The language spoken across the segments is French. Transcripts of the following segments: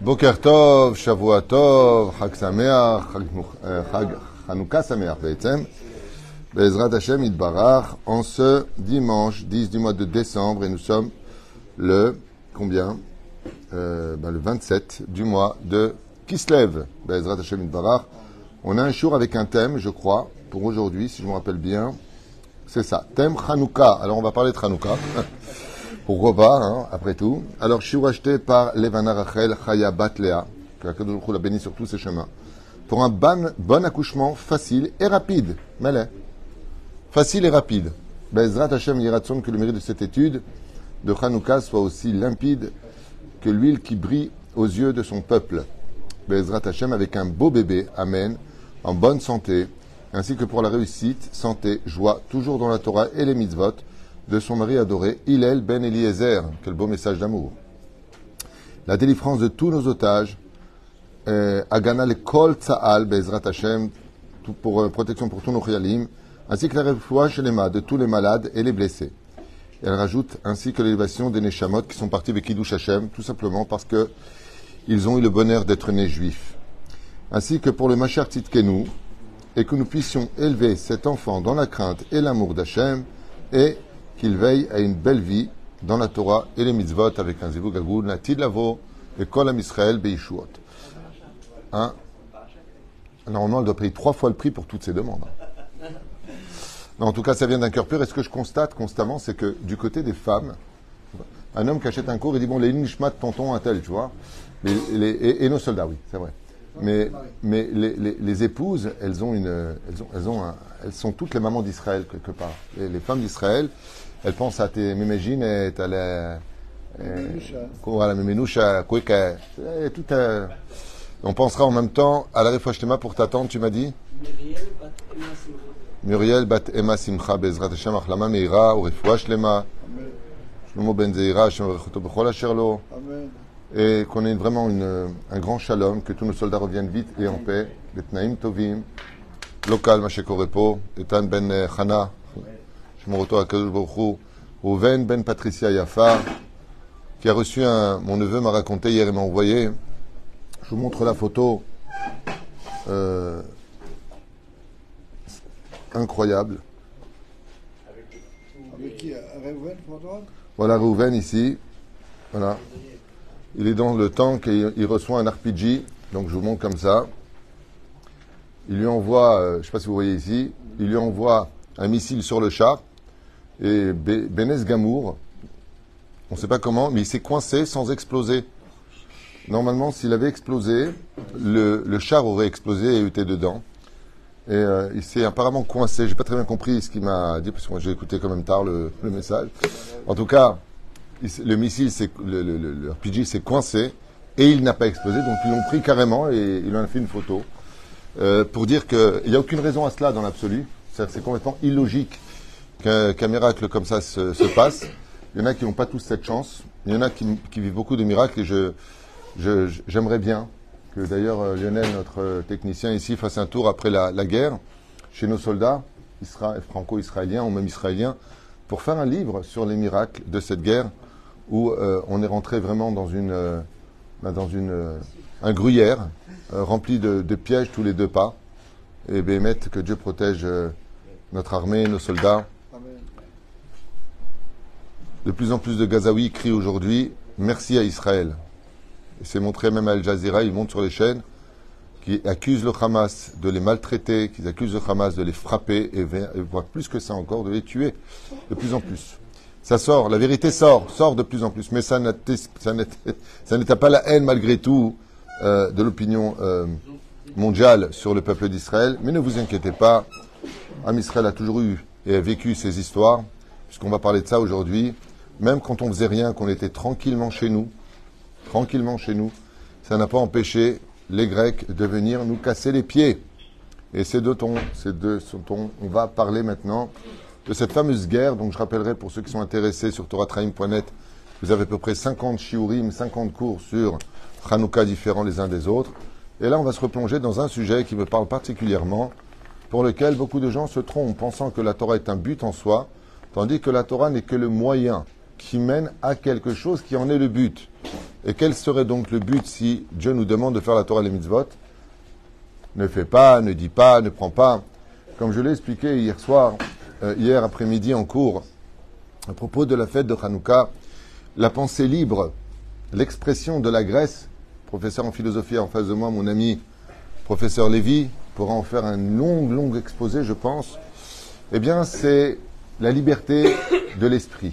Boker Tov, Shavua Tov, Chag Sameach, Chag Chanukah Sameach, Be'etzem. Bezrat Hashem Idbarach, en ce dimanche 10 du mois de décembre, et nous sommes le, combien euh, ben, Le 27 du mois de Kislev, Bezrat Hashem Idbarach. On a un jour avec un thème, je crois, pour aujourd'hui, si je me rappelle bien. C'est ça, thème Chanukah. Alors on va parler de Chanukah. Pourquoi pas, hein, après tout. Alors, je suis acheté par Levana Rachel Chaya Batlea, que la l'a béni sur tous ses chemins, pour un bon, bon accouchement facile et rapide. Malais. Facile et rapide. Bezrat Hashem Yiratson, que le mérite de cette étude de Hanouka soit aussi limpide que l'huile qui brille aux yeux de son peuple. Bezrat Hashem avec un beau bébé, Amen, en bonne santé, ainsi que pour la réussite, santé, joie, toujours dans la Torah et les mitzvot, de son mari adoré, Hillel ben Eliezer. Quel beau message d'amour. La délivrance de tous nos otages, euh, Agana le Kol Tsa'al, Bezrat Hashem, pour euh, protection pour tous nos khialim, ainsi que la réfoua chez les de tous les malades et les blessés. elle rajoute ainsi que l'élévation des Neshamot qui sont partis avec Kiddush Hashem, tout simplement parce que ils ont eu le bonheur d'être nés juifs. Ainsi que pour le Machar Tzidkenu, et que nous puissions élever cet enfant dans la crainte et l'amour d'Hachem, et qu'il veille à une belle vie dans la Torah et les mitzvot avec un zivug agoul, natid lavo, et kol am Israël beishuot. Hein Normalement, elle doit payer trois fois le prix pour toutes ces demandes. Non, en tout cas, ça vient d'un cœur pur. Et ce que je constate constamment, c'est que du côté des femmes, un homme qui achète un cours, il dit Bon, les nishmat, tonton, un tel, tu vois. et, nos soldats, oui, c'est vrai. Mais, mais les, les, épouses, elles ont une, elles ont, elles ont elles sont toutes les mamans d'Israël quelque part. Les, femmes d'Israël, elles pensent à tes mémégines et à la, la méménoucha, tout. On pensera en même temps à la réfouachetema pour ta tante, tu m'as dit? Muriel bat Emma Simcha. Bezrat Hashem Achlama Meira ou Refoua Shlema Shlomo Ben Zeira Hashem Rechoto Bechol Asher Lo et qu'on ait vraiment une, un grand shalom, que tous nos soldats reviennent vite et en paix, Betnaim Tovim, local Mashekorepo, Etan Ben Chana, Shmoroto Akadosh Baruch Rouven Ben Patricia Yafa, qui a reçu un, mon neveu m'a raconté hier et m'a envoyé, je vous montre la photo, euh, incroyable. Avec qui Voilà Rouven ici. Voilà. Il est dans le tank et il reçoit un RPG. Donc je vous montre comme ça. Il lui envoie, euh, je ne sais pas si vous voyez ici, il lui envoie un missile sur le char. Et Benes Gamour, on ne sait pas comment, mais il s'est coincé sans exploser. Normalement, s'il avait explosé, le, char aurait explosé et été dedans. Et euh, il s'est apparemment coincé. J'ai pas très bien compris ce qu'il m'a dit parce que moi j'ai écouté quand même tard le, message. En tout cas, le missile, le, le, s'est coincé et il n'a pas explosé. Donc ils l'ont pris carrément et il en a fait une photo euh, pour dire qu'il n'y a aucune raison à cela dans l'absolu. C'est complètement illogique qu'un miracle comme ça se, se, passe. Il y en a qui n'ont pas tous cette chance. Il y en a qui, vivent beaucoup de miracles et je j'aimerais bien que d'ailleurs euh, Lionel, notre euh, technicien ici, fasse un tour après la, guerre chez nos soldats franco-israéliens ou même israéliens pour faire un livre sur les miracles de cette guerre où euh, on est rentré vraiment dans une bah, dans une un gruyère rempli de, pièges tous les deux pas et bémet que Dieu protège notre armée, nos soldats. De plus en plus de Gazaouis crient aujourd'hui merci à Israël c'est montré même à Al Jazeera, ils montent sur les chaînes, qui accusent le Hamas de les maltraiter, qui accusent le Hamas de les frapper, et, voire plus que ça encore, de les tuer de plus en plus. Ça sort, la vérité sort, sort de plus en plus, mais ça n'était pas la haine malgré tout euh, de l'opinion euh, mondiale sur le peuple d'Israël. Mais ne vous inquiétez pas, Am Israël a toujours eu et a vécu ces histoires, puisqu'on va parler de ça aujourd'hui. Même quand on faisait rien, qu'on était tranquillement chez nous, tranquillement chez nous, ça n'a pas empêché les Grecs de venir nous casser les pieds. Et c'est de ton, c'est de ton, on va parler maintenant de cette fameuse guerre. Donc je rappellerai pour ceux qui sont intéressés sur toratraim.net, vous avez à peu près 50 shiurim, 50 cours sur Hanouka différents les uns des autres. Et là, on va se replonger dans un sujet qui me parle particulièrement, pour lequel beaucoup de gens se trompent, pensant que la Torah est un but en soi, tandis que la Torah n'est que le moyen qui mène à quelque chose qui en est le but. Et quel serait donc le but si Dieu nous demande de faire la Torah les mitzvot? Ne fais pas, ne dis pas, ne prends pas. Comme je l'ai expliqué hier soir, euh, hier après-midi en cours, à propos de la fête de Hanouka, la pensée libre, l'expression de la Grèce, professeur en philosophie en face de moi, mon ami professeur Lévy, pourra en faire un long, long exposé, je pense, eh bien, c'est la liberté de l'esprit,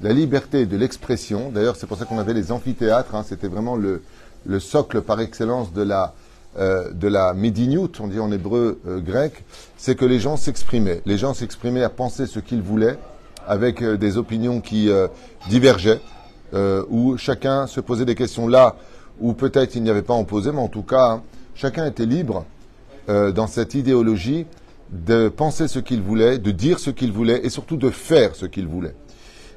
la liberté de l'expression. D'ailleurs, c'est pour ça qu'on avait les amphithéâtres, hein. c'était vraiment le, le, socle par excellence de la, euh, de la Médiniout, on dit en hébreu euh, grec, c'est que les gens s'exprimaient. Les gens s'exprimaient à penser ce qu'ils voulaient, avec euh, des opinions qui divergeaient, où chacun se posait des questions là où peut-être il n'y avait pas en posé, mais en tout cas, hein, chacun était libre dans cette idéologie de penser ce qu'il voulait, de dire ce qu'il voulait et surtout de faire ce qu'il voulait.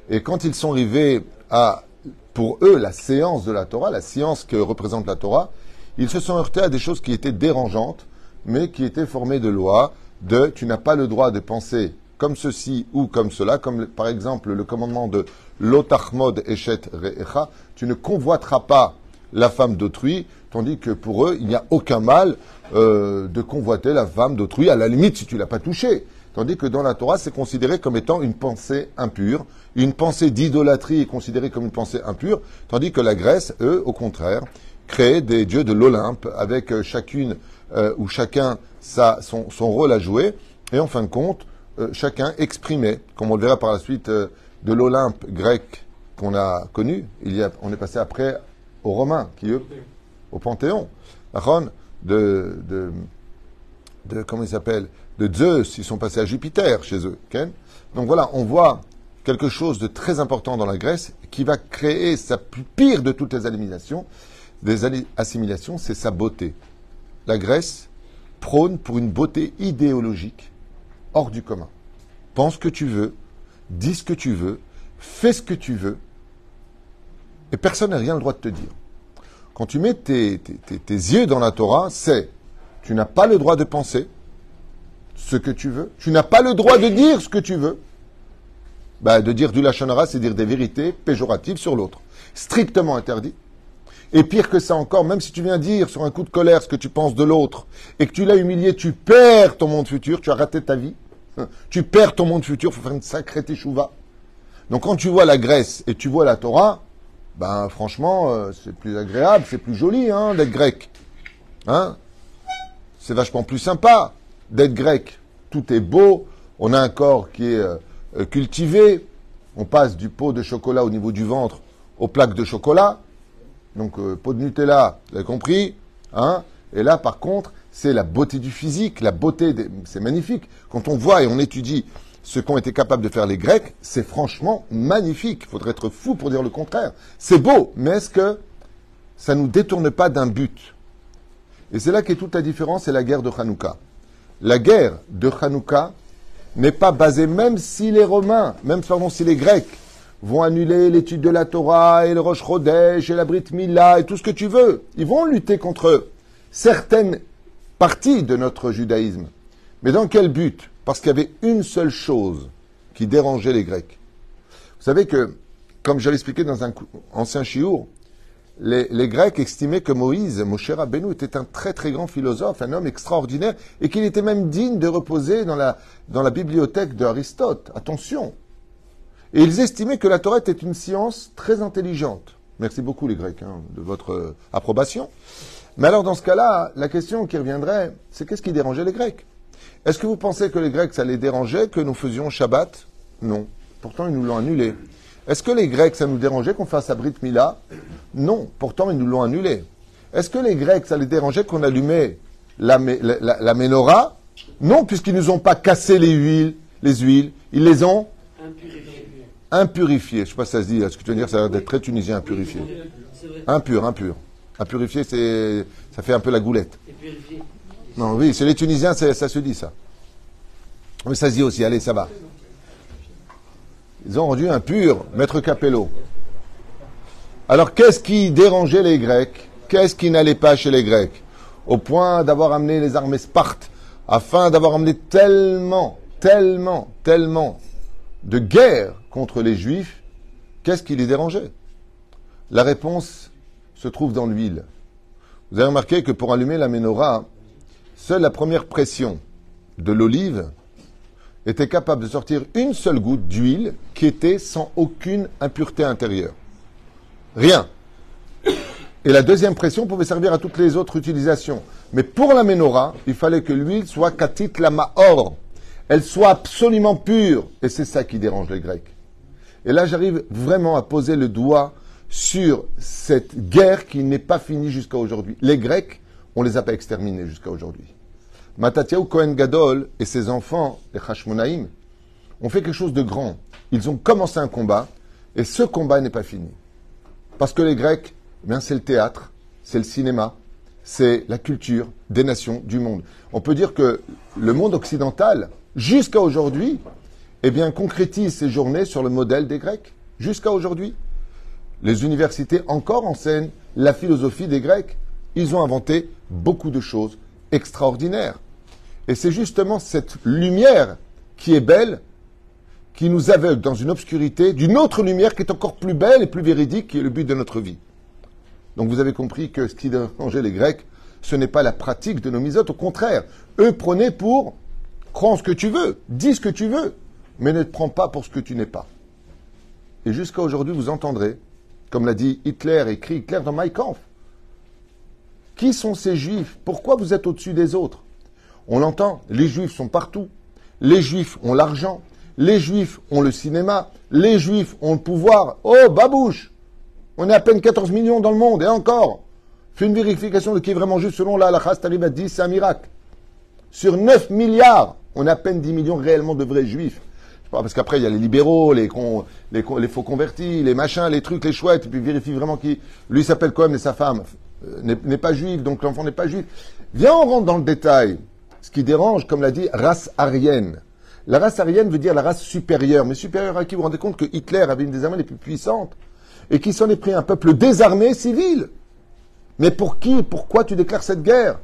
Et quand ils sont arrivés à, pour eux, la séance de la Torah, la science que représente la Torah, ils se sont heurtés à des choses qui étaient dérangeantes, mais qui étaient formées de lois, de tu n'as pas le droit de penser comme ceci ou comme cela, comme par exemple le commandement de l'otachmod eshet re'echa, tu ne convoiteras pas la femme d'autrui, tandis que pour eux, il n'y a aucun mal euh, de convoiter la femme d'autrui, à la limite si tu l'as pas touchée. Tandis que dans la Torah, c'est considéré comme étant une pensée impure. Une pensée d'idolâtrie est considérée comme une pensée impure, tandis que la Grèce, eux, au contraire, créent des dieux de l'Olympe, avec euh, chacune euh, ou chacun sa, son, son, rôle à jouer, et en fin de compte, chacun exprimait, comme on le verra par la suite, de l'Olympe grec qu'on a connu. Il y a, on est passé après aux Romains, qui eux, au Panthéon, de, de, de comment de Zeus, ils sont passés à Jupiter chez eux. Donc voilà, on voit quelque chose de très important dans la Grèce qui va créer sa pire de toutes les assimilations, des assimilations, c'est sa beauté. La Grèce prône pour une beauté idéologique hors du commun. Pense ce que tu veux, dis ce que tu veux, fais ce que tu veux, et personne n'a rien le droit de te dire. Quand tu mets tes, yeux dans la Torah, c'est tu n'as pas le droit de penser ce que tu veux, tu n'as pas le droit de dire ce que tu veux. Bah, de dire du c'est dire des vérités péjoratives sur l'autre. Strictement interdit. Et pire que ça encore, même si tu viens dire sur un coup de colère ce que tu penses de l'autre et que tu l'as humilié, tu perds ton monde futur, tu as raté ta vie. Tu perds ton monde futur, il faut faire une sacrée teshuva. Donc quand tu vois la Grèce et tu vois la Torah, ben franchement, euh, c'est plus agréable, c'est plus joli hein, d'être grec. Hein? C'est vachement plus sympa d'être grec. Tout est beau, on a un corps qui est euh, cultivé, on passe du pot de chocolat au niveau du ventre aux plaques de chocolat. Donc pot de Nutella, vous avez compris hein Et là, par contre, c'est la beauté du physique, la beauté, c'est magnifique. Quand on voit et on étudie ce qu'ont été capables de faire les Grecs, c'est franchement magnifique. Il faudrait être fou pour dire le contraire. C'est beau, mais est-ce que ça ne nous détourne pas d'un but? Et c'est là qu'est toute la différence, c'est la guerre de Hanouka. La guerre de Hanouka n'est pas basée, même si les Romains, même pardon, si les Grecs vont annuler l'étude de la Torah et le Rosh Chodesh et la Brit Mila et tout ce que tu veux. Ils vont lutter contre certaines parties de notre judaïsme. Mais dans quel but? Parce qu'il y avait une seule chose qui dérangeait les Grecs. Vous savez que, comme je l'expliquais dans un ancien chiour, les, Grecs estimaient que Moïse, Moshe Rabbeinu, était un très très grand philosophe, un homme extraordinaire, et qu'il était même digne de reposer dans la, dans la bibliothèque d'Aristote. Attention Et ils estimaient que la Torah était une science très intelligente. Merci beaucoup les Grecs hein, de votre euh, approbation. Mais alors dans ce cas-là, la question qui reviendrait, c'est qu'est-ce qui dérangeait les Grecs? Est-ce que vous pensez que les Grecs, ça les dérangeait que nous faisions Shabbat? Non. Pourtant, ils nous l'ont annulé. Est-ce que les Grecs, ça nous dérangeait qu'on fasse Abrit Mila? Non. Pourtant, ils nous l'ont annulé. Est-ce que les Grecs, ça les dérangeait qu'on allumait la, la, menorah? Non, puisqu'ils ne nous ont pas cassé les huiles, les huiles. Ils les ont impurifiées. Je ne sais pas si ça se dit. Ce que tu veux dire, ça a l'air d'être très tunisien, impurifié. Impur, impur. Impurifié, c'est, ça fait un peu la goulette. Non, oui, c'est les Tunisiens, ça, se dit ça. Mais ça se dit aussi, allez, ça va. Ils ont rendu impur, Maître Capello. Alors, qu'est-ce qui dérangeait les Grecs? Qu'est-ce qui n'allait pas chez les Grecs? Au point d'avoir amené les armées Sparte, afin d'avoir amené tellement, tellement, tellement de guerre contre les Juifs, qu'est-ce qui les dérangeait? La réponse se trouve dans l'huile. Vous avez remarqué que pour allumer la menorah, seule la première pression de l'olive était capable de sortir une seule goutte d'huile qui était sans aucune impureté intérieure. Rien. Et la deuxième pression pouvait servir à toutes les autres utilisations. Mais pour la menorah, il fallait que l'huile soit katit la ma'or. Elle soit absolument pure. Et c'est ça qui dérange les Grecs. Et là, j'arrive vraiment à poser le doigt sur cette guerre qui n'est pas finie jusqu'à aujourd'hui. Les Grecs, on les a pas exterminés jusqu'à aujourd'hui. Matatiaou Kohen Gadol et ses enfants, les Hashmonaïm, ont fait quelque chose de grand. Ils ont commencé un combat et ce combat n'est pas fini. Parce que les Grecs, eh bien, c'est le théâtre, c'est le cinéma, c'est la culture des nations du monde. On peut dire que le monde occidental, jusqu'à aujourd'hui, eh bien, concrétise ses journées sur le modèle des Grecs. Jusqu'à aujourd'hui. Les universités encore enseignent la philosophie des Grecs. Ils ont inventé beaucoup de choses extraordinaires. Et c'est justement cette lumière qui est belle qui nous aveugle dans une obscurité d'une autre lumière qui est encore plus belle et plus véridique, qui est le but de notre vie. Donc vous avez compris que ce qui dérangeait les Grecs, ce n'est pas la pratique de nos misotes, au contraire. Eux prenaient pour crois ce que tu veux, dis ce que tu veux, mais ne te prends pas pour ce que tu n'es pas. Et jusqu'à aujourd'hui, vous entendrez, comme l'a dit Hitler, écrit Hitler dans Mein Kampf, qui sont ces juifs? Pourquoi vous êtes au-dessus des autres? On l'entend, les juifs sont partout, les juifs ont l'argent, les juifs ont le cinéma, les juifs ont le pouvoir. Oh, babouche! On est à peine 14 millions dans le monde, et encore! Fais une vérification de qui est vraiment juste selon la halakha, t'arrives à 10, c'est un miracle. Sur 9 milliards, on a à peine 10 millions réellement de vrais juifs. Parce qu'après, il y a les libéraux, les, faux convertis, les machins, les trucs, les chouettes, et puis vérifie vraiment qui. Lui s'appelle même et sa femme euh, n'est pas juive, donc l'enfant n'est pas juif. Viens, on rentre dans le détail. Ce qui dérange, comme l'a dit, race arienne. La race aryenne veut dire la race supérieure. Mais supérieure à qui? Vous vous rendez compte que Hitler avait une des armées les plus puissantes et qui s'en est pris un peuple désarmé civil Mais pour qui Pourquoi tu déclares cette guerre?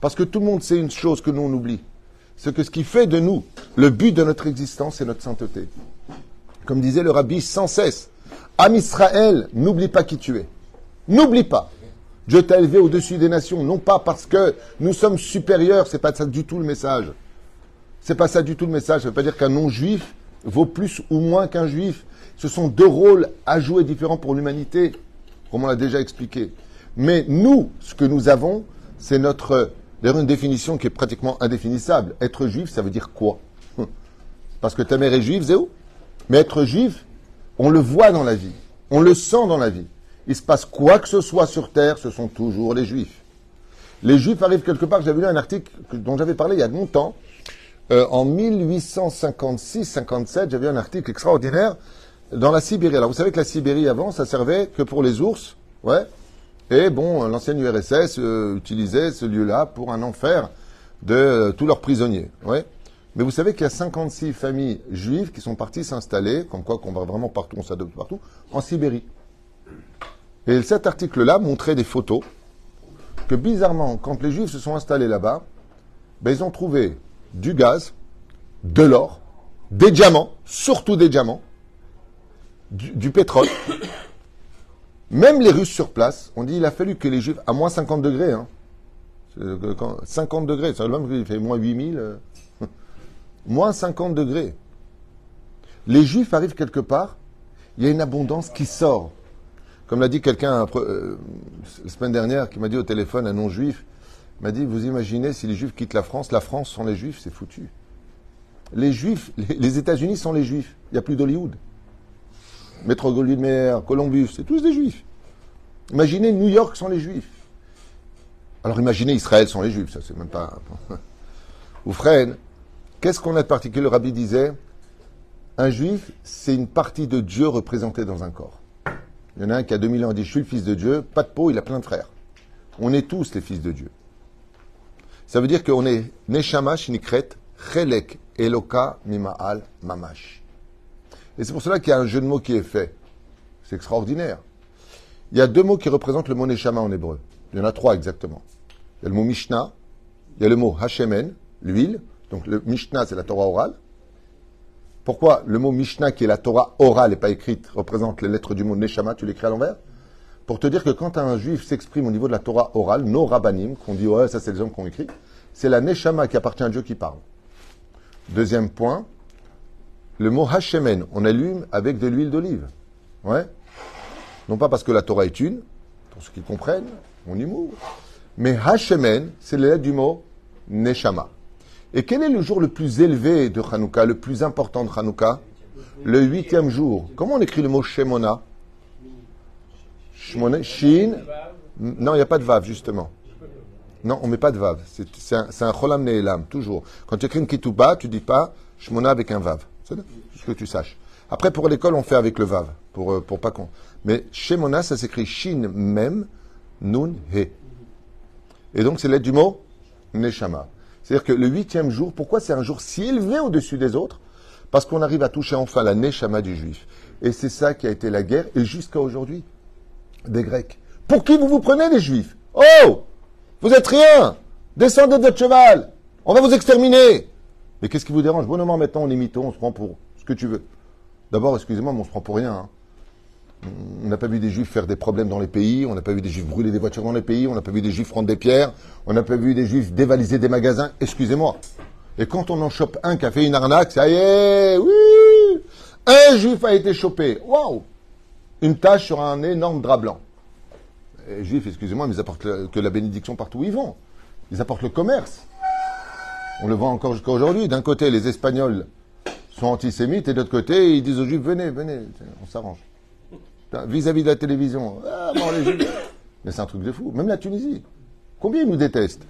Parce que tout le monde sait une chose que nous on oublie. C'est que ce qui fait de nous le but de notre existence, c'est notre sainteté. Comme disait le rabbi sans cesse, Am Israël, n'oublie pas qui tu es. N'oublie pas. Dieu t'a élevé au-dessus des nations, non pas parce que nous sommes supérieurs, c'est pas ça du tout le message. C'est pas ça du tout le message. Ça veut pas dire qu'un non-juif vaut plus ou moins qu'un juif. Ce sont deux rôles à jouer différents pour l'humanité, comme on l'a déjà expliqué. Mais nous, ce que nous avons, c'est notre, d'ailleurs une définition qui est pratiquement indéfinissable. Être juif, ça veut dire quoi? Parce que ta mère est juive, où Mais être juif, on le voit dans la vie, on le sent dans la vie. Il se passe quoi que ce soit sur terre, ce sont toujours les juifs. Les juifs arrivent quelque part, j'avais lu un article dont j'avais parlé il y a longtemps, euh, en 1856-57, j'avais un article extraordinaire dans la Sibérie. Alors vous savez que la Sibérie avant, ça servait que pour les ours, ouais. Et bon, l'ancienne URSS euh, utilisait ce lieu-là pour un enfer de euh, tous leurs prisonniers. Mais vous savez qu'il y a 56 familles juives qui sont parties s'installer, comme quoi qu'on va vraiment partout, on s'adopte partout, en Sibérie. Et cet article-là montrait des photos que bizarrement, quand les juifs se sont installés là-bas, ben, ils ont trouvé du gaz, de l'or, des diamants, surtout des diamants, du, pétrole. Même les Russes sur place, on dit il a fallu que les Juifs, à moins 50 degrés, hein, 50 degrés, c'est le même qu'il fait moins 8000, euh, moins 50 degrés. Les Juifs arrivent quelque part, il y a une abondance qui sort. Comme l'a dit quelqu'un euh, la semaine dernière qui m'a dit au téléphone, un non-juif, m'a dit, vous imaginez si les Juifs quittent la France, la France sont les Juifs, c'est foutu. Les Juifs, les, États-Unis sont les Juifs. Il n'y a plus d'Hollywood. Métro Goldwyn Columbus, c'est tous des Juifs. Imaginez New York sont les Juifs. Alors imaginez Israël sont les Juifs, ça c'est même pas. Ou qu'est-ce qu'on a de particulier? Le rabbi disait, un Juif, c'est une partie de Dieu représentée dans un corps. Il y en a un qui a 2000 ans dit, je suis le fils de Dieu, pas de peau, il a plein de frères. On est tous les fils de Dieu. Ça veut dire qu'on est Neshama Shnikret Chelek Eloka Mima'al Mamash. Et c'est pour cela qu'il y a un jeu de mots qui est fait. C'est extraordinaire. Il y a deux mots qui représentent le mot Neshama en hébreu. Il y en a trois exactement. Il y a le mot Mishnah, il y a le mot Hashemen, l'huile. Donc le Mishnah, c'est la Torah orale. Pourquoi le mot Mishnah, qui est la Torah orale et pas écrite, représente les lettres du mot Neshama, tu l'écris à l'envers? Pour te dire que quand un juif s'exprime au niveau de la Torah orale, no rabbanim, qu'on dit ouais, ça c'est les hommes qui ont écrit, c'est la Neshama qui appartient à Dieu qui parle. Deuxième point, le mot Hashemen, on allume avec de l'huile d'olive. Ouais Non pas parce que la Torah est une, pour ceux qui comprennent, mon humour, mais Hashemen, c'est lettres du mot Neshama. Et quel est le jour le plus élevé de Hanouka, le plus important de Hanouka? Le huitième jour. Comment on écrit le mot Shemona? Shemona, Shin. Non, il n'y a pas de vav, justement. Non, on ne met pas de vav. C'est un, cholam ne'elam, toujours. Quand tu écris une kituba, tu dis pas Shemona avec un vav. C'est ce que tu saches. Après, pour l'école, on fait avec le vav, pour, euh, pour pas qu'on. Mais Shemona, ça s'écrit Shin Mem Nun He. Et donc, c'est l'aide du mot Neshama. C'est-à-dire que le huitième jour, pourquoi c'est un jour si élevé au-dessus des autres? Parce qu'on arrive à toucher enfin la Neshama du juif. Et c'est ça qui a été la guerre, et jusqu'à aujourd'hui, des Grecs. Pour qui vous vous prenez, les juifs? Oh Vous êtes rien Descendez de votre cheval On va vous exterminer Mais qu'est-ce qui vous dérange Bonnement, maintenant, on est mytho, on se prend pour ce que tu veux. D'abord, excusez-moi, mais on se prend pour rien. Hein. On n'a pas vu des juifs faire des problèmes dans les pays, on n'a pas vu des juifs brûler des voitures dans les pays, on n'a pas vu des juifs prendre des pierres, on n'a pas vu des juifs dévaliser des magasins, excusez-moi. Et quand on en chope un qui a fait une arnaque, ça y est, oui Un juif a été chopé, waouh Une tache sur un énorme drap blanc. Les juifs, excusez-moi, mais ils apportent que la bénédiction partout où ils vont. Ils apportent le commerce. On le voit encore jusqu'à aujourd'hui. D'un côté, les Espagnols sont antisémites, et de l'autre côté, ils disent aux juifs, venez, venez, on s'arrange vis-à-vis de la télévision. Ah, Mais c'est un truc de fou. Même la Tunisie. Combien ils nous détestent?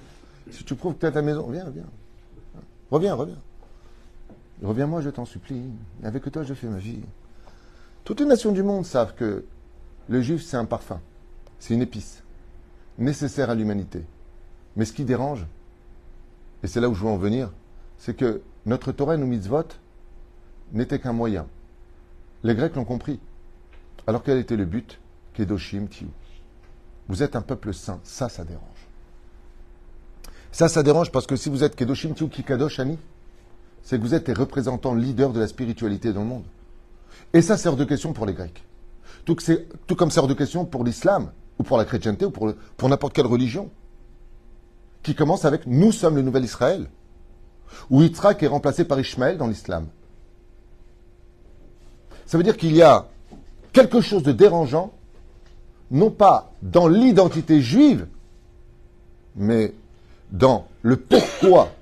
Si tu prouves que tu à ta maison, viens, viens. Reviens, reviens. Reviens-moi, je t'en supplie. Avec toi, je fais ma vie. Toutes les nations du monde savent que le juif, c'est un parfum. C'est une épice. Nécessaire à l'humanité. Mais ce qui dérange, et c'est là où je veux en venir, c'est que notre Torah et nos mitzvot n'étaient qu'un moyen. Les Grecs l'ont compris. Alors quel était le but? Kedoshim Tiou. Vous êtes un peuple saint. Ça, ça dérange. Ça, ça dérange parce que si vous êtes Kedoshim Tiou Kikadosh Ani, c'est que vous êtes les représentants leaders de la spiritualité dans le monde. Et ça sert de question pour les Grecs. Tout, comme sert de question pour l'islam, ou pour la chrétienté, ou pour n'importe quelle religion. Qui commence avec Nous sommes le nouvel Israël. Où Yitzhak est remplacé par Ishmaël dans l'islam. Ça veut dire qu'il y a quelque chose de dérangeant, non pas dans l'identité juive, mais dans le pourquoi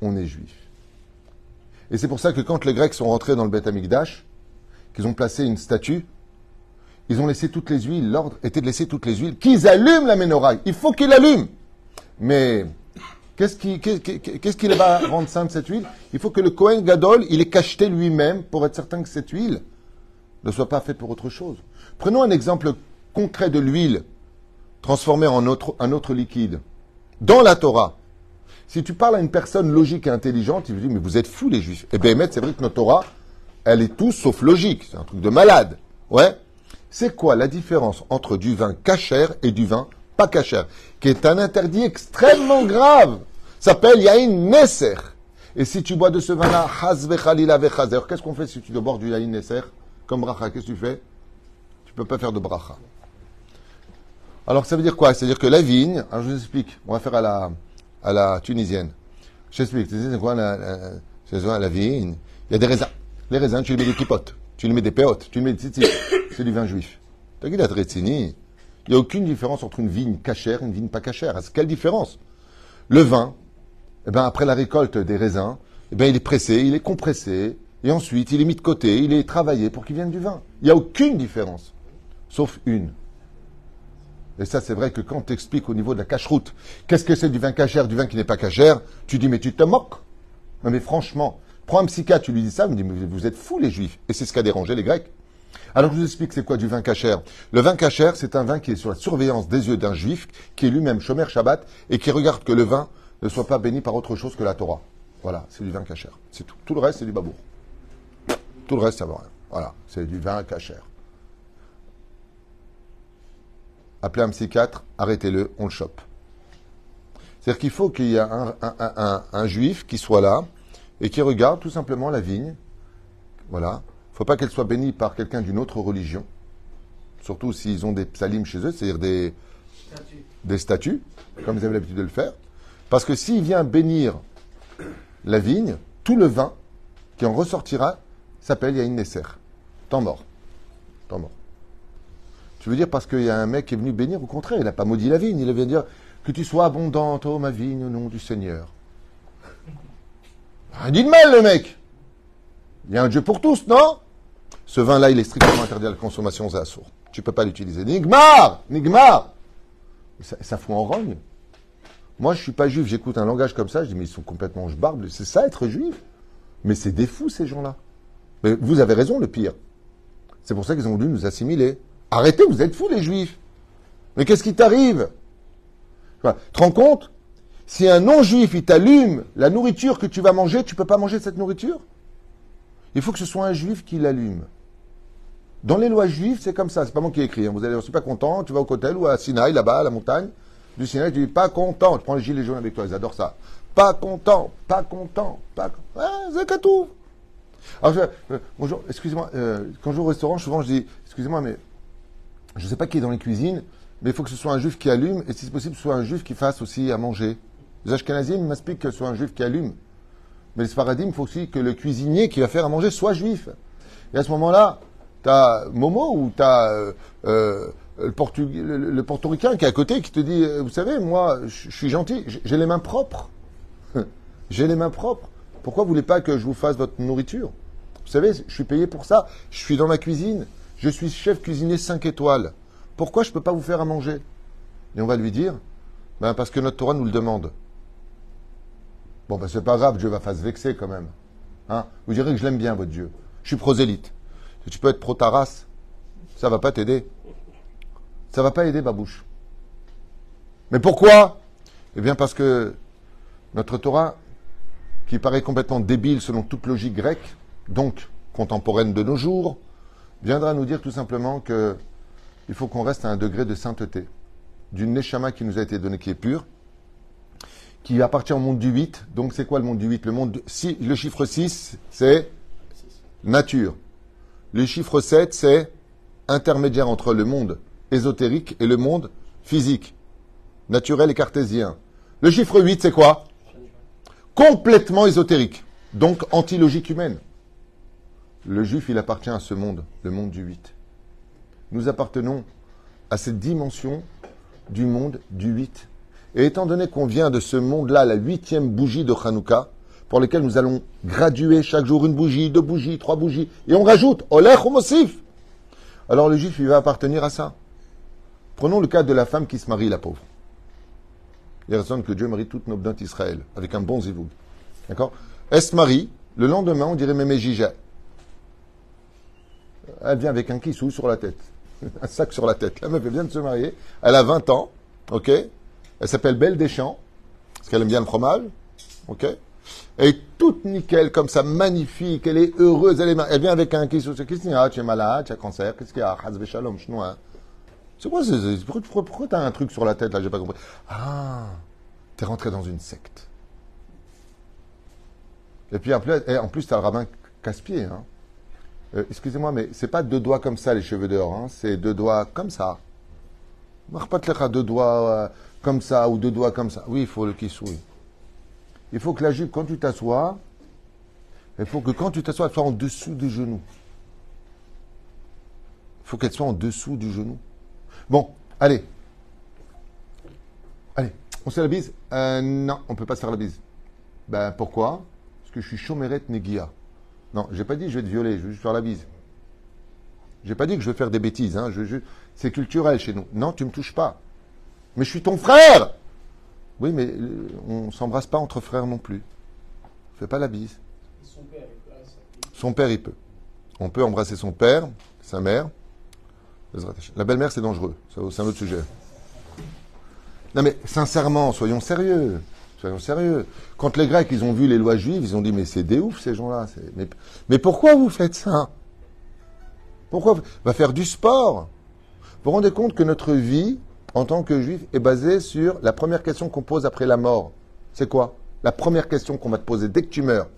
on est juif. Et c'est pour ça que quand les Grecs sont rentrés dans le Beth Amikdash, qu'ils ont placé une statue, ils ont laissé toutes les huiles, l'ordre était de laisser toutes les huiles, qu'ils allument la menorah. Il faut qu'ils l'allument. Mais qu'est-ce qui, va rendre sainte cette huile? Il faut que le Kohen Gadol, il ait cacheté lui-même pour être certain que cette huile, ne soit pas fait pour autre chose. Prenons un exemple concret de l'huile transformée en autre, un autre liquide. Dans la Torah, si tu parles à une personne logique et intelligente, il vous dit, mais vous êtes fous les juifs. Eh bien, c'est vrai que notre Torah, elle est tout sauf logique. C'est un truc de malade. Ouais. C'est quoi la différence entre du vin cachère et du vin pas Qui est un interdit extrêmement grave. S'appelle Yain Nesser. Et si tu bois de ce vin-là, Khalila qu'est-ce qu'on fait si tu dois du Yain Nesser comme bracha, qu'est-ce que tu fais? Tu ne peux pas faire de bracha. Alors ça veut dire quoi? C'est-à-dire que la vigne, alors je vous explique, on va faire à la, à la tunisienne. Je t'explique, c'est quoi la, la, la, vigne? Il y a des raisins. Les raisins, tu les mets des kipotes, tu les mets des péotes, tu les mets des tzitzit. C'est du vin juif. T'as dit la Il n'y a aucune différence entre une vigne cachère et une vigne pas cachère. Quelle différence? Le vin, eh ben, après la récolte des raisins, eh ben, il est pressé, il est compressé, et ensuite, il est mis de côté, il est travaillé pour qu'il vienne du vin. Il n'y a aucune différence, sauf une. Et ça, c'est vrai que quand tu expliques au niveau de la cache-route, qu'est-ce que c'est du vin cachère, du vin qui n'est pas cachère, tu dis, mais tu te moques. Non, mais franchement, prends un psychiatre, tu lui dis ça, il me dit, mais vous êtes fous, les juifs. Et c'est ce qui a dérangé les grecs. Alors, je vous explique c'est quoi du vin cachère. Le vin cachère, c'est un vin qui est sur la surveillance des yeux d'un juif, qui est lui-même Shomer Shabbat, et qui regarde que le vin ne soit pas béni par autre chose que la Torah. Voilà, c'est du vin cachère. C'est tout. Tout le reste, c'est du babour. Tout le reste, ça va rien. Voilà, c'est du vin cachère. Appelez un psychiatre, arrêtez-le, on le chope. C'est-à-dire qu'il faut qu'il y ait un, juif qui soit là et qui regarde tout simplement la vigne, Voilà. Il ne faut pas qu'elle soit bénie par quelqu'un d'une autre religion. Surtout s'ils ont des psalim chez eux, c'est-à-dire des, des statues, comme vous avez l'habitude de le faire. Parce que s'il vient bénir la vigne, tout le vin qui en ressortira s'appelle Yain Nesser. Temps mort. Temps mort. Tu veux dire parce qu'il y a un mec qui est venu bénir, au contraire, il n'a pas maudit la vigne, il vient dire que tu sois abondante, oh ma vigne, au nom du Seigneur. Rien dit de mal, le mec. Il y a un Dieu pour tous, non? Ce vin-là, il est strictement interdit à la consommation aux assourds. Tu ne peux pas l'utiliser. Nigmar Nigmar ça, fout en rogne. Moi, je ne suis pas juif, j'écoute un langage comme ça, je dis, mais ils sont complètement barbe. C'est ça être juif? Mais c'est des fous, ces gens-là. Mais vous avez raison, le pire. C'est pour ça qu'ils ont voulu nous assimiler. Arrêtez, vous êtes fous, les juifs. Mais qu'est-ce qui t'arrive? Tu te rends compte? Si un non-juif, il t'allume la nourriture que tu vas manger, tu ne peux pas manger cette nourriture? Il faut que ce soit un juif qui l'allume. Dans les lois juives, c'est comme ça. C'est pas moi qui ai écrit. Hein. Vous allez, je suis pas content. Tu vas au Kotel ou à Sinaï, là-bas, à la montagne du Sinaï. Tu dis pas content. Tu prends les gilets jaunes avec toi. Ils adorent ça. Pas content. Pas content. Pas. Ah, tout. Alors, euh, bonjour. Excusez-moi. Euh, quand je vais au restaurant, souvent je dis, excusez-moi, mais je sais pas qui est dans les cuisines, mais il faut que ce soit un juif qui allume, et si c'est possible, soit un juif qui fasse aussi à manger. Les Ashkenazim m'expliquent que ce soit un juif qui allume. Mais les Sfaradim, il faut aussi que le cuisinier qui va faire à manger soit juif. Et à ce moment-là, tu as Momo ou tu euh, euh, le, le, portoricain qui est à côté qui te dit euh, Vous savez, moi, je suis gentil, j'ai les mains propres. j'ai les mains propres. Pourquoi vous voulez pas que je vous fasse votre nourriture? Vous savez, je suis payé pour ça. Je suis dans ma cuisine. Je suis chef cuisinier 5 étoiles. Pourquoi je ne peux pas vous faire à manger? Et on va lui dire ben Parce que notre Torah nous le demande. Bon, ben c'est pas grave, Dieu va faire se vexer quand même. Hein? Vous direz que je l'aime bien, votre Dieu. Je suis prosélyte tu peux être pro-Taras, ça va pas t'aider. Ça va pas aider Babouche. Mais pourquoi? Eh bien parce que notre Torah, qui paraît complètement débile selon toute logique grecque, donc contemporaine de nos jours, viendra nous dire tout simplement que il faut qu'on reste à un degré de sainteté, d'une neshama qui nous a été donnée, qui est pure, qui appartient au monde du 8. Donc c'est quoi le monde du 8 Le monde le chiffre 6, c'est nature. Le chiffre 7, c'est intermédiaire entre le monde ésotérique et le monde physique, naturel et cartésien. Le chiffre 8, c'est quoi? Complètement ésotérique, donc anti-logique humaine. Le juif, il appartient à ce monde, le monde du 8. Nous appartenons à cette dimension du monde du 8. Et étant donné qu'on vient de ce monde-là, la huitième bougie de Hanouka, pour lesquels nous allons graduer chaque jour une bougie, deux bougies, trois bougies, et on rajoute Olech Mosif. Alors le juif, il va appartenir à ça. Prenons le cas de la femme qui se marie, la pauvre. Il raisonne que Dieu marie toutes nos bnot Israël, avec un bon zivoug. D'accord? Elle se marie, le lendemain, on dirait Mémé Jija. Elle vient avec un kissou sur la tête. un sac sur la tête. La meuf, elle vient de se marier. Elle a 20 ans. OK? Elle s'appelle Belle Deschamps. Parce qu'elle aime bien le fromage. OK elle est toute nickel, comme ça, magnifique, elle est heureuse, elle, est, elle vient avec un Qu'est-ce qu'il y a Tu es malade, tu as cancer, qu'est-ce qu'il y a? Shalom, C'est quoi Pourquoi, tu as un truc sur la tête là J'ai pas compris. Ah, tu es rentré dans une secte. Et puis en plus, en plus tu as le rabbin casse-pied. Hein. Euh, excusez-moi, mais c'est pas deux doigts comme ça, les cheveux dehors, hein. c'est deux doigts comme ça. Pas deux doigts euh, comme ça ou deux doigts comme ça. Oui, il faut le sourit il faut que la jupe, quand tu t'assois, il faut que quand tu t'assois, elle soit en dessous du genou. Il faut qu'elle soit en dessous du genou. Bon, allez. Allez, on se fait la bise? Euh, Non, on ne peut pas se faire la bise. Ben pourquoi? Parce que je suis chomeret negia. Non, j'ai pas dit je vais te violer, je vais juste faire la bise. J'ai pas dit que je vais faire des bêtises. Hein, c'est culturel chez nous. Non, tu me touches pas. Mais je suis ton frère oui, mais euh, on ne s'embrasse pas entre frères non plus. On fait pas la bise. Son père, il peut. Son père, il peut. On peut embrasser son père, sa mère. La belle-mère, c'est dangereux. C'est un autre sujet. Non, mais sincèrement, soyons sérieux. Soyons sérieux. Quand les Grecs, ils ont vu les lois juives, ils ont dit, mais c'est des ouf, ces gens-là. Mais, pourquoi vous faites ça? Pourquoi Va faire du sport. Vous vous rendez compte que notre vie, en tant que juif est basé sur la première question qu'on pose après la mort. C'est quoi La première question qu'on va te poser dès que tu meurs.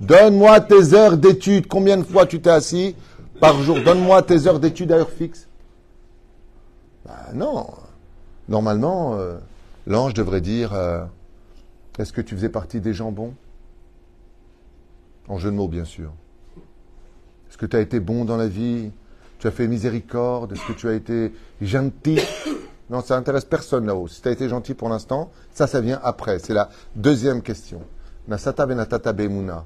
Donne-moi tes heures d'études. Combien de fois tu t'es assis par jour Donne-moi tes heures d'études à heure fixe. Ben non. Normalement, euh, l'ange devrait dire euh, Est-ce que tu faisais partie des gens bons? En jeu de mots, bien sûr. Est-ce que tu as été bon dans la vie? Tu as fait miséricorde? Est-ce que tu as été gentil? Non, ça n'intéresse personne là-haut. Si tu as été gentil pour l'instant, ça, ça vient après. C'est la deuxième question. Nasata benatata bemuna.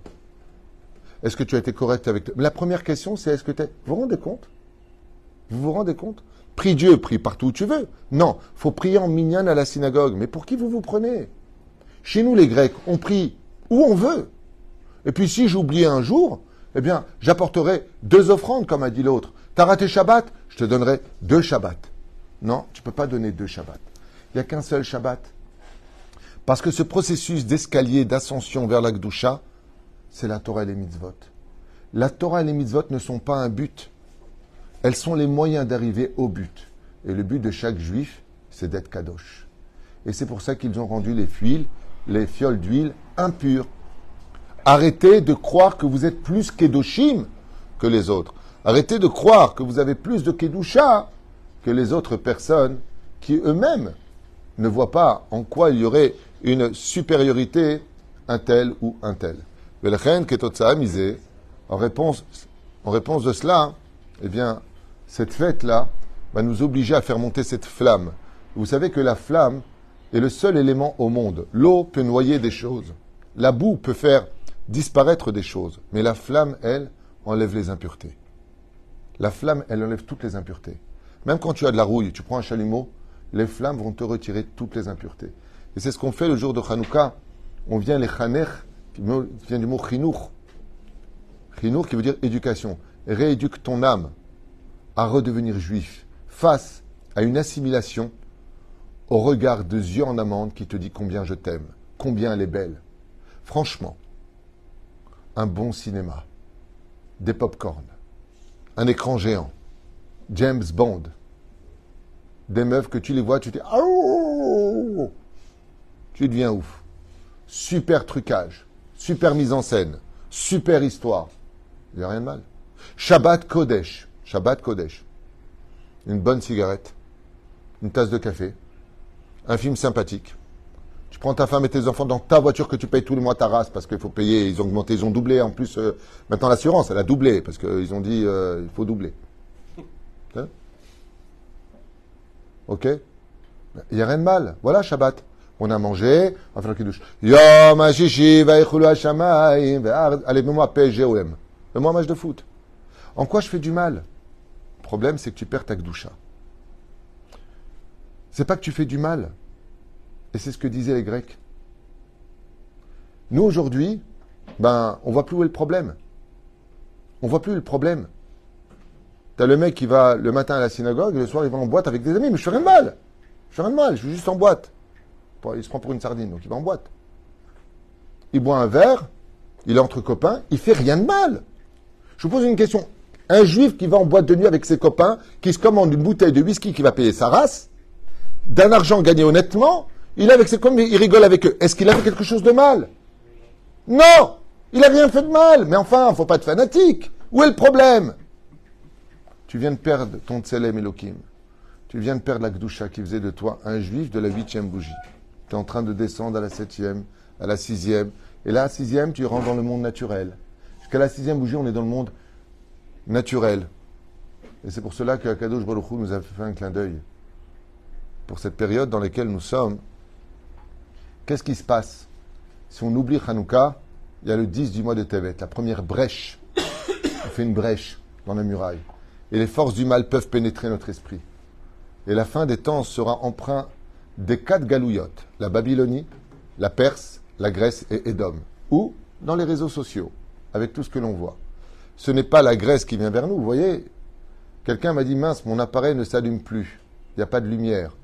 Est-ce que tu as été correct avec... La première question, c'est est-ce que tu es... Vous vous rendez compte? Vous vous rendez compte? Prie Dieu, prie partout où tu veux. Non, faut prier en minyan à la synagogue. Mais pour qui vous vous prenez? Chez nous, les Grecs, on prie où on veut. Et puis si j'oubliais un jour, eh bien, j'apporterai deux offrandes, comme a dit l'autre. T'as raté Shabbat? Je te donnerai deux Shabbats. Non, tu ne peux pas donner deux Shabbats. Il n'y a qu'un seul Shabbat. Parce que ce processus d'escalier, d'ascension vers la Gdusha, c'est la Torah et les mitzvot. La Torah et les mitzvot ne sont pas un but. Elles sont les moyens d'arriver au but. Et le but de chaque juif, c'est d'être kadosh. Et c'est pour ça qu'ils ont rendu les fuiles, les fioles d'huile impures. Arrêtez de croire que vous êtes plus kedoshim que les autres. Arrêtez de croire que vous avez plus de kedusha que les autres personnes qui eux-mêmes ne voient pas en quoi il y aurait une supériorité un tel ou un tel. En réponse, en réponse de cela, eh bien, cette fête-là va nous obliger à faire monter cette flamme. Vous savez que la flamme est le seul élément au monde. L'eau peut noyer des choses. La boue peut faire disparaître des choses. Mais la flamme, elle, enlève les impuretés. La flamme, elle enlève toutes les impuretés. Même quand tu as de la rouille, tu prends un chalumeau, les flammes vont te retirer toutes les impuretés. Et c'est ce qu'on fait le jour de Hanouka. On vient les chaner qui vient du mot chinour. Chinour qui veut dire éducation. Rééduque ton âme à redevenir juif face à une assimilation au regard de yeux en amande qui te dit combien je t'aime, combien elle est belle. Franchement, un bon cinéma, des pop-corn, un écran géant, James Bond, des meufs que tu les vois, tu te dis tu deviens ouf. Super trucage, super mise en scène, super histoire. Il n'y a rien de mal. Shabbat Kodesh. Shabbat Kodesh. Une bonne cigarette, une tasse de café, un film sympathique. Tu prends ta femme et tes enfants dans ta voiture que tu payes tous les mois ta race parce qu'il faut payer. Ils ont augmenté, ils ont doublé. En plus, euh, maintenant l'assurance, elle a doublé parce qu'ils ont dit euh, il faut doubler. Hein ok Il n'y a rien de mal. Voilà Shabbat. On a mangé, on va faire le kiddush. Yom Allez, mets-moi PSGOM. Mets-moi un match de foot. En quoi je fais du mal? Le problème, c'est que tu perds ta gdusha. C'est pas que tu fais du mal. Et c'est ce que disaient les Grecs. Nous, aujourd'hui, ben, on voit plus où est le problème. On voit plus le problème. T'as le mec qui va le matin à la synagogue et le soir il va en boîte avec des amis. Mais je fais rien de mal. Je fais rien de mal. Je suis juste en boîte il se prend pour une sardine, donc il va en boîte. Il boit un verre, il entre copains, il fait rien de mal. Je vous pose une question. Un juif qui va en boîte de nuit avec ses copains, qui se commande une bouteille de whisky qui va payer sa race, d'un argent gagné honnêtement, il est avec ses copains, il rigole avec eux. Est-ce qu'il a fait quelque chose de mal? Non Il a rien fait de mal. Mais enfin, faut pas être fanatique. Où est le problème? Tu viens de perdre ton Tselem Elohim. Tu viens de perdre la Gdusha qui faisait de toi un juif de la huitième bougie. Tu es en train de descendre à la septième, à la sixième. Et là, à la sixième, tu rentres dans le monde naturel. Jusqu'à la sixième bougie, on est dans le monde naturel. Et c'est pour cela que Akadosh Baruch nous a fait un clin d'œil. Pour cette période dans laquelle nous sommes, qu'est-ce qui se passe? Si on oublie Hanouka, il y a le 10 du mois de Tevet, la première brèche. On fait une brèche dans la muraille. Et les forces du mal peuvent pénétrer notre esprit. Et la fin des temps sera empreinte des quatre galouillottes, la Babylonie, la Perse, la Grèce et Édom, ou dans les réseaux sociaux, avec tout ce que l'on voit. Ce n'est pas la Grèce qui vient vers nous, vous voyez. Quelqu'un m'a dit, mince, mon appareil ne s'allume plus, il n'y a pas de lumière.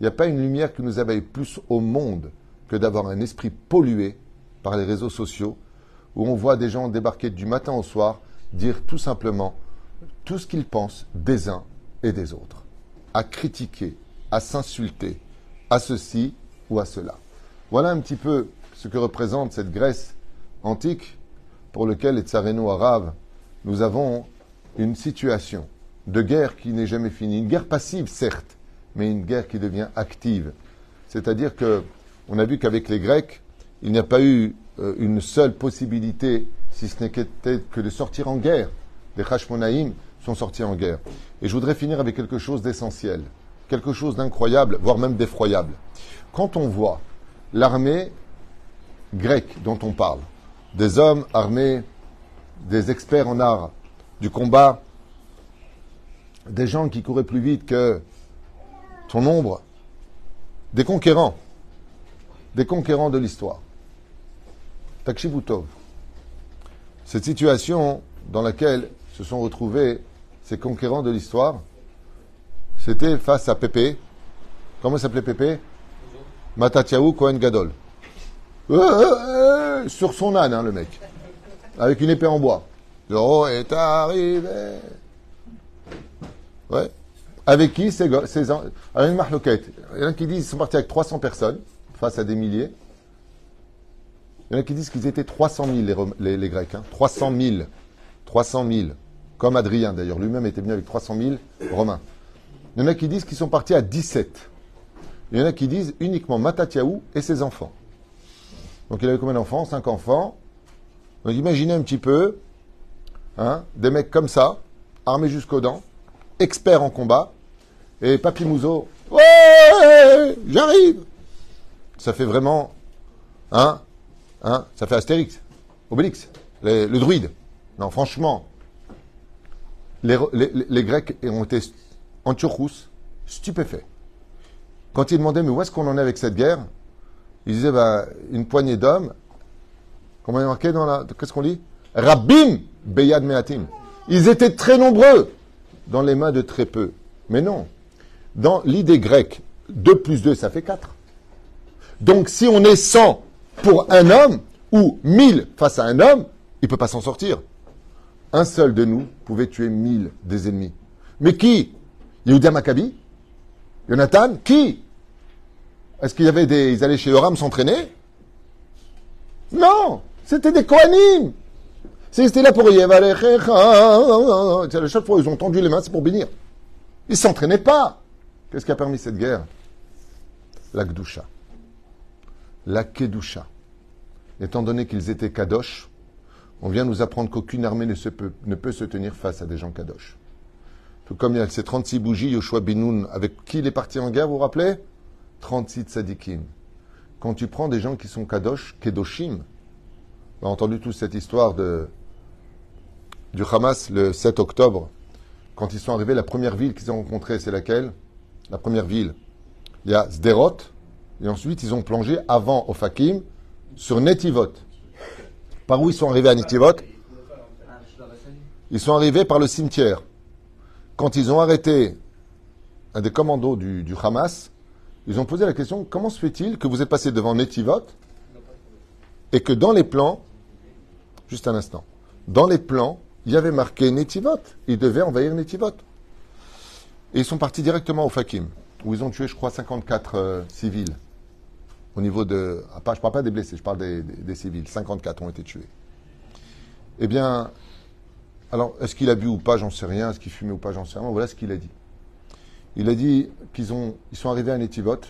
Il n'y a pas une lumière qui nous éveille plus au monde que d'avoir un esprit pollué par les réseaux sociaux, où on voit des gens débarquer du matin au soir, dire tout simplement tout ce qu'ils pensent des uns et des autres, à critiquer, à s'insulter, à ceci ou à cela. Voilà un petit peu ce que représente cette Grèce antique pour lequel, et Tsareno arabe, nous avons une situation de guerre qui n'est jamais finie. Une guerre passive, certes, mais une guerre qui devient active. C'est-à-dire que on a vu qu'avec les Grecs, il n'y a pas eu euh, une seule possibilité, si ce n'est que de sortir en guerre. Les Hashmonaïm sont sortis en guerre. Et je voudrais finir avec quelque chose d'essentiel, quelque chose d'incroyable, voire même d'effroyable. Quand on voit l'armée grecque dont on parle, des hommes armés, des experts en art du combat, des gens qui couraient plus vite que ton ombre, des conquérants, des conquérants de l'histoire. Takshibutov. Cette situation dans laquelle se sont retrouvés ces conquérants de l'histoire, c'était face à Pépé. Comment s'appelait Pépé? Matatiaou Kohen Gadol. Euh, euh, euh, sur son âne, hein, le mec. Avec une épée en bois. Le roi est arrivé. Ouais. Avec qui ces, ces Avec une. Il y en a qui disent qu'ils sont partis avec 300 personnes face à des milliers. Il y en a qui disent qu'ils étaient 300 000, les, Grecs. 300 000. 300 000. Comme Adrien, d'ailleurs. Lui-même était venu avec 300 000 Romains. Il y en a qui disent qu'ils sont partis à 17. Il y en a qui disent uniquement Matatiaou et ses enfants. Donc il avait combien d'enfants? Cinq enfants. Donc imaginez un petit peu hein, des mecs comme ça, armés jusqu'aux dents, experts en combat, et Papy Mouzo, ouais, j'arrive. Ça fait vraiment, hein, hein, ça fait Astérix, Obélix, le druide. Non, franchement, les, Grecs ont été en turcous, stupéfaits. Quand ils demandaient, mais où est-ce qu'on en est avec cette guerre Ils disaient, bah, une poignée d'hommes, comment est marqué dans la. Qu'est-ce qu'on dit Rabbim Beyad Meatim. Ils étaient très nombreux dans les mains de très peu. Mais non. Dans l'idée grecque, 2 plus 2, ça fait 4. Donc si on est 100 pour un homme, ou 1000 face à un homme, il ne peut pas s'en sortir. Un seul de nous pouvait tuer 1000 des ennemis. Mais qui? Yehuda Maccabi? Jonathan Qui? Est-ce qu'il y avait des. Ils allaient chez Oram s'entraîner? Non C'était des Kohanim C'était là pour La chaque fois ils ont tendu les mains, c'est pour bénir. Ils ne s'entraînaient pas. Qu'est-ce qui a permis cette guerre? La Gdusha. La Kedusha. Étant donné qu'ils étaient Kadosh, on vient nous apprendre qu'aucune armée ne, peut, se tenir face à des gens Kadosh comme il y a ces 36 bougies, Yoshua Binoun, avec qui il est parti en guerre, vous vous rappelez? 36 tzadikim. Quand tu prends des gens qui sont kadosh, kedoshim, on a entendu toute cette histoire de, du Hamas le 7 octobre, quand ils sont arrivés, la première ville qu'ils ont rencontrée, c'est laquelle? La première ville. Il y a Sderot, et ensuite ils ont plongé avant au Fakim sur Netivot. Par où ils sont arrivés à Netivot Ils sont arrivés par le cimetière quand ils ont arrêté un des commandos du, Hamas, ils ont posé la question comment se fait-il que vous êtes passé devant Netivot et que dans les plans, juste un instant, dans les plans, il y avait marqué Netivot. Ils devaient envahir Netivot. Et ils sont partis directement au Fakim, où ils ont tué, je crois, 54 euh, civils. Au niveau de. Ah, je ne parle pas des blessés, je parle des, civils. 54 ont été tués. Eh bien, alors, est-ce qu'il a bu ou pas, j'en sais rien. Est-ce qu'il fumait ou pas, j'en sais rien. Voilà ce qu'il a dit. Il a dit qu'ils ont, ils sont arrivés à Netivot,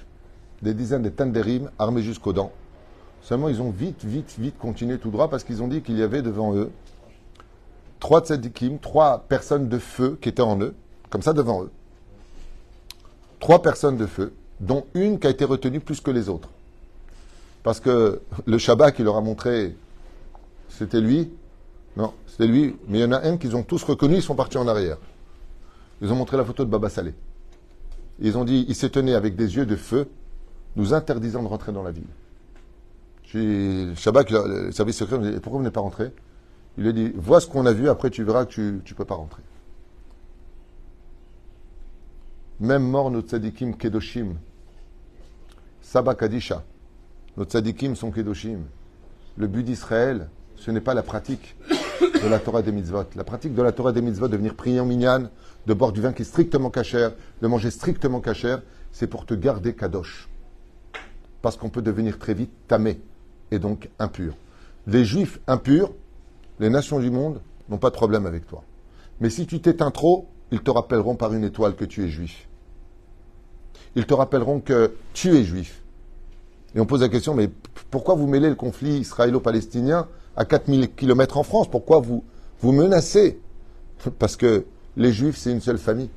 des dizaines de tanderim armés jusqu'aux dents. Seulement, ils ont vite, vite, vite continué tout droit parce qu'ils ont dit qu'il y avait devant eux trois tzadikim, trois personnes de feu qui étaient en eux, comme ça devant eux. Trois personnes de feu, dont une qui a été retenue plus que les autres. Parce que le Shabbat qui leur a montré, c'était lui, non, c'était lui, mais il y en a un qu'ils ont tous reconnu, ils sont partis en arrière. Ils ont montré la photo de Baba Salé. Ils ont dit, il s'est tenu avec des yeux de feu, nous interdisant de rentrer dans la ville. J'ai Shabbat, le service secret, me dit, pourquoi vous n'êtes pas rentré? Il a dit, vois ce qu'on a vu, après tu verras que tu ne peux pas rentrer. Même mort, nos tzadikim kedoshim. Saba Kadisha. Nos tzadikim sont kedoshim. Le but d'Israël, ce n'est pas la pratique de la Torah des mitzvot. La pratique de la Torah des mitzvot, de venir prier en minyan, de boire du vin qui est strictement cachère, de manger strictement cachère, c'est pour te garder kadosh. Parce qu'on peut devenir très vite tamé et donc impur. Les juifs impurs les nations du monde n'ont pas de problème avec toi. Mais si tu t'éteins trop, ils te rappelleront par une étoile que tu es juif. Ils te rappelleront que tu es juif. Et on pose la question, mais pourquoi vous mêlez le conflit israélo-palestinien à 4000 km en France? Pourquoi vous, vous menacez? Parce que les juifs, c'est une seule famille.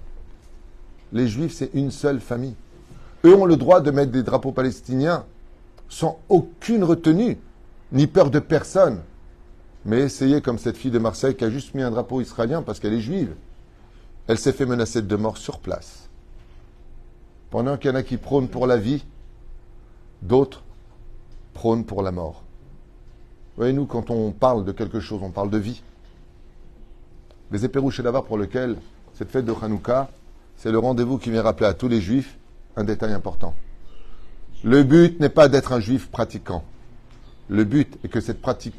Les juifs, c'est une seule famille. Eux ont le droit de mettre des drapeaux palestiniens sans aucune retenue, ni peur de personne. Mais essayez comme cette fille de Marseille qui a juste mis un drapeau israélien parce qu'elle est juive. Elle s'est fait menacer de mort sur place. Pendant qu'il y en a qui prônent pour la vie, d'autres prônent pour la mort. Voyez-nous, quand on parle de quelque chose, on parle de vie. Les éperouches et pour lequel cette fête de Hanouka, c'est le rendez-vous qui vient rappeler à tous les juifs un détail important. Le but n'est pas d'être un juif pratiquant. Le but est que cette pratique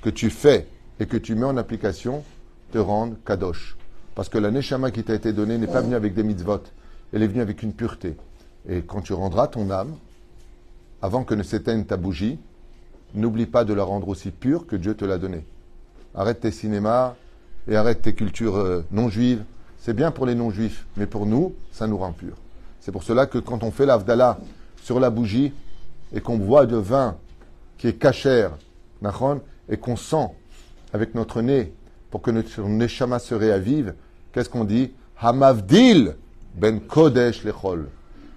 que tu fais et que tu mets en application te rende kadosh. Parce que la neshama qui t'a été donnée n'est pas venue avec des mitzvot. Elle est venue avec une pureté. Et quand tu rendras ton âme, avant que ne s'éteigne ta bougie, n'oublie pas de la rendre aussi pure que Dieu te l'a donnée. Arrête tes cinémas et arrête tes cultures euh, non juives. C'est bien pour les non juifs, mais pour nous, ça nous rend purs. C'est pour cela que quand on fait l'avdallah sur la bougie et qu'on boit de vin qui est cachère, et qu'on sent avec notre nez pour que notre neshama se réavive, qu'est-ce qu'on dit? Hamavdil ben kodesh le chol.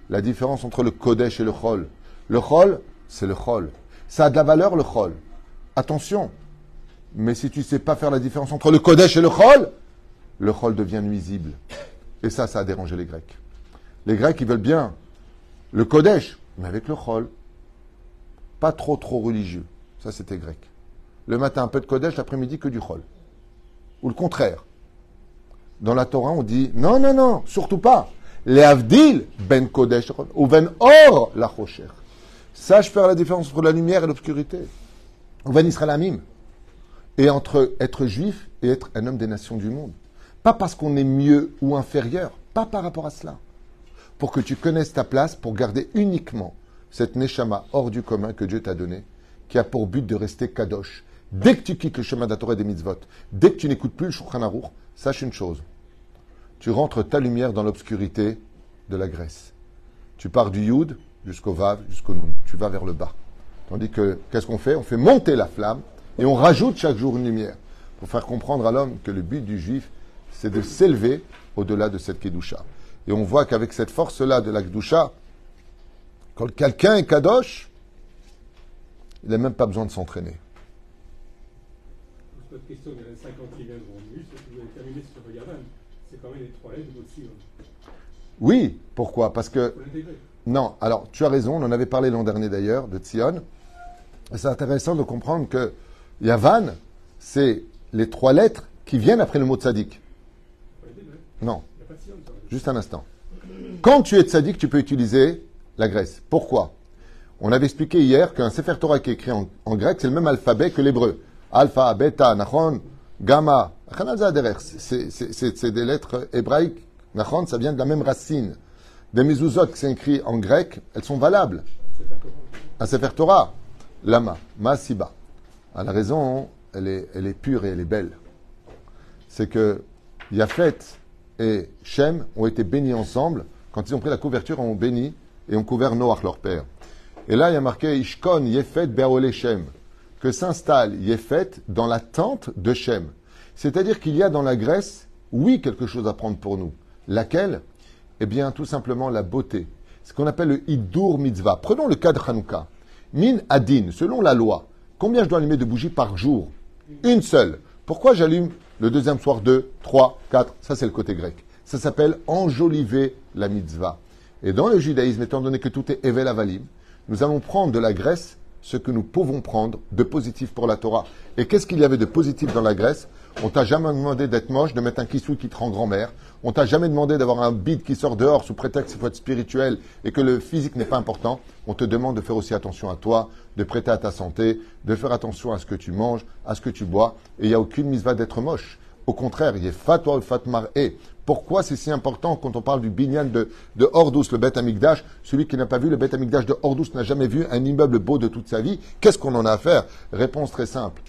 La différence entre le kodesh et le chol. Le chol, c'est le chol. Ça a de la valeur le chol. Attention. Mais si tu ne sais pas faire la différence entre le kodesh et le chol, le chol devient nuisible. Et ça, ça a dérangé les Grecs. Les Grecs, ils veulent bien le kodesh, mais avec le chol. Pas trop, trop religieux. Ça, c'était grec. Le matin, un peu de kodesh, l'après-midi, que du chol. Ou le contraire. Dans la Torah, on dit non, non, non, surtout pas. Les avdil ben kodesh ou ben or la rocher. Sache faire la différence entre la lumière et l'obscurité. Ou ben Israël Et entre être juif et être un homme des nations du monde. Pas parce qu'on est mieux ou inférieur, pas par rapport à cela. Pour que tu connaisses ta place, pour garder uniquement cette neshama hors du commun que Dieu t'a donné, qui a pour but de rester kadosh. Dès que tu quittes le chemin d'Atorah et des mitzvot, dès que tu n'écoutes plus le Shulchan sache une chose. Tu rentres ta lumière dans l'obscurité de la Grèce. Tu pars du Yud jusqu'au Vav, jusqu'au Nun. Tu vas vers le bas. Tandis que, qu'est-ce qu'on fait? On fait monter la flamme et on rajoute chaque jour une lumière pour faire comprendre à l'homme que le but du juif, c'est de s'élever au-delà de cette Kedusha. Et on voit qu'avec cette force-là de la Kedusha, quand quelqu'un est Kadosh, il n'a même pas besoin de s'entraîner. question, il y a 50 qui viennent vous avez terminé sur Yavan. C'est quand même les trois lettres aussi. Hein. Oui, pourquoi? Parce que. Non, alors tu as raison, on en avait parlé l'an dernier d'ailleurs, de Tzion. C'est intéressant de comprendre que Yavan, c'est les trois lettres qui viennent après le mot tzaddik. Non, juste un instant. Quand tu es tzaddik, tu peux utiliser la Grèce. Pourquoi? On avait expliqué hier qu'un Sefer Torah qui est écrit en, grec, c'est le même alphabet que l'hébreu. Alpha, beta, nachon, gamma. C'est des lettres hébraïques. Nachon, ça vient de la même racine. Des mezuzot qui sont en grec, elles sont valables. Un Sefer Torah, lama, masiba. À la raison, elle est, elle est pure et elle est belle. C'est que Yafet et Shem ont été bénis ensemble. Quand ils ont pris la couverture, ont béni et ont couvert Noach, leur père. Et là, il y a marqué Ishkon Yefet Be'ole Shem, que s'installe Yefet dans la tente de Shem. C'est-à-dire qu'il y a dans la Grèce, oui, quelque chose à prendre pour nous. Laquelle? Eh bien, tout simplement la beauté. Ce qu'on appelle le Idur Mitzvah. Prenons le cas de Hanouka. Min Adin, selon la loi, combien je dois allumer de bougies par jour? Une seule. Pourquoi j'allume le deuxième soir deux, trois, quatre? Ça, c'est le côté grec. Ça s'appelle enjoliver la mitzvah. Et dans le judaïsme, étant donné que tout est Evel Avalim, nous allons prendre de la Grèce ce que nous pouvons prendre de positif pour la Torah. Et qu'est-ce qu'il y avait de positif dans la Grèce On t'a jamais demandé d'être moche, de mettre un kissou qui te rend grand-mère. On t'a jamais demandé d'avoir un bide qui sort dehors sous prétexte qu'il faut être spirituel et que le physique n'est pas important. On te demande de faire aussi attention à toi, de prêter à ta santé, de faire attention à ce que tu manges, à ce que tu bois. Et il n'y a aucune mise d'être moche. Au contraire, il a fatwa fatmar et. Pourquoi c'est si important quand on parle du binyan de, de le Beth Amikdash? Celui qui n'a pas vu le Beth Amikdash de Hordous n'a jamais vu un immeuble beau de toute sa vie. Qu'est-ce qu'on en a à faire? Réponse très simple.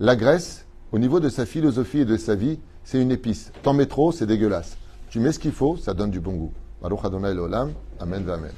La graisse, au niveau de sa philosophie et de sa vie, c'est une épice. T'en mets trop, c'est dégueulasse. Tu mets ce qu'il faut, ça donne du bon goût. Baruch Adonai. Amen, amen.